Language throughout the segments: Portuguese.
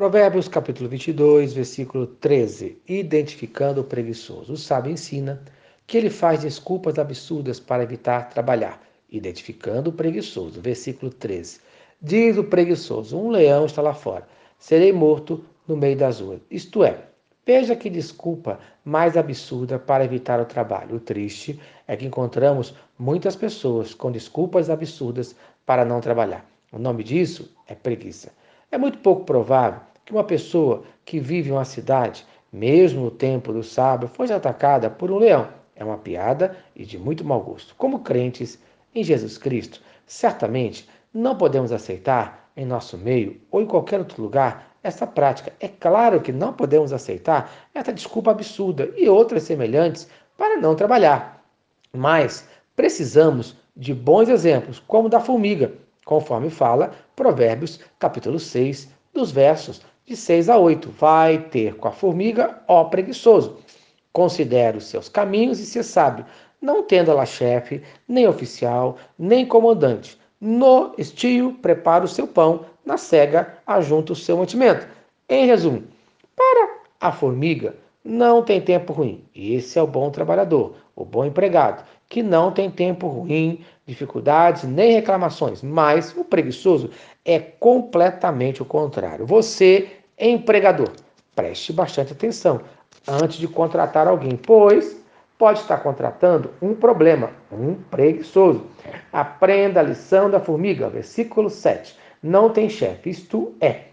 Provérbios capítulo 22, versículo 13. Identificando o preguiçoso. O sábio ensina que ele faz desculpas absurdas para evitar trabalhar. Identificando o preguiçoso. Versículo 13. Diz o preguiçoso: Um leão está lá fora. Serei morto no meio das ruas. Isto é, veja que desculpa mais absurda para evitar o trabalho. O triste é que encontramos muitas pessoas com desculpas absurdas para não trabalhar. O nome disso é preguiça. É muito pouco provável que uma pessoa que vive em uma cidade, mesmo no tempo do sábado, fosse atacada por um leão. É uma piada e de muito mau gosto. Como crentes em Jesus Cristo, certamente não podemos aceitar em nosso meio ou em qualquer outro lugar essa prática. É claro que não podemos aceitar essa desculpa absurda e outras semelhantes para não trabalhar. Mas precisamos de bons exemplos, como da formiga, conforme fala Provérbios capítulo 6, dos versos de 6 a 8. Vai ter com a formiga, ó preguiçoso. Considere os seus caminhos e se sábio, não tendo ela chefe, nem oficial, nem comandante. No estio, prepara o seu pão, na cega, ajunta o seu mantimento. Em resumo, para a formiga, não tem tempo ruim. Esse é o bom trabalhador, o bom empregado, que não tem tempo ruim, dificuldades nem reclamações. Mas o preguiçoso é completamente o contrário. Você, empregador, preste bastante atenção antes de contratar alguém, pois pode estar contratando um problema, um preguiçoso. Aprenda a lição da formiga, versículo 7. Não tem chefe, isto é,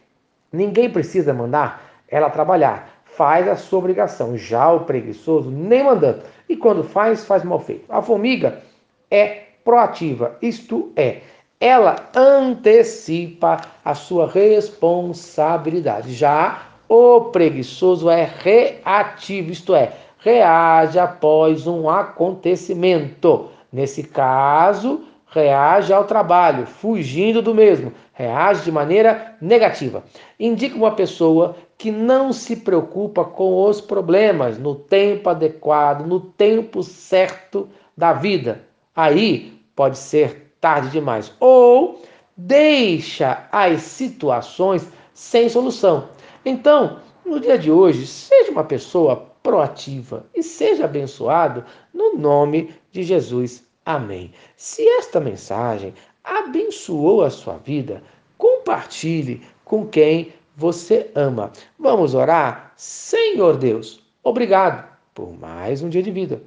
ninguém precisa mandar ela trabalhar faz a sua obrigação. Já o preguiçoso, nem mandando. E quando faz, faz mal feito. A formiga é proativa, isto é, ela antecipa a sua responsabilidade. Já o preguiçoso é reativo, isto é, reage após um acontecimento. Nesse caso, reage ao trabalho, fugindo do mesmo, reage de maneira negativa. Indica uma pessoa que não se preocupa com os problemas no tempo adequado, no tempo certo da vida. Aí pode ser tarde demais. Ou deixa as situações sem solução. Então, no dia de hoje, seja uma pessoa proativa e seja abençoado no nome de Jesus. Amém. Se esta mensagem abençoou a sua vida, compartilhe com quem você ama. Vamos orar? Senhor Deus, obrigado por mais um dia de vida.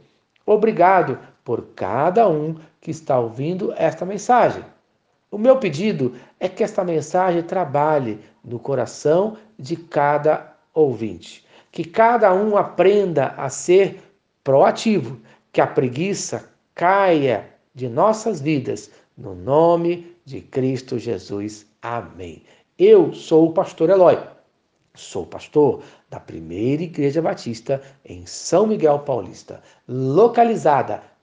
Obrigado por cada um que está ouvindo esta mensagem. O meu pedido é que esta mensagem trabalhe no coração de cada ouvinte. Que cada um aprenda a ser proativo, que a preguiça caia de nossas vidas, no nome de Cristo Jesus. Amém. Eu sou o pastor Eloy. Sou pastor da Primeira Igreja Batista em São Miguel Paulista, localizada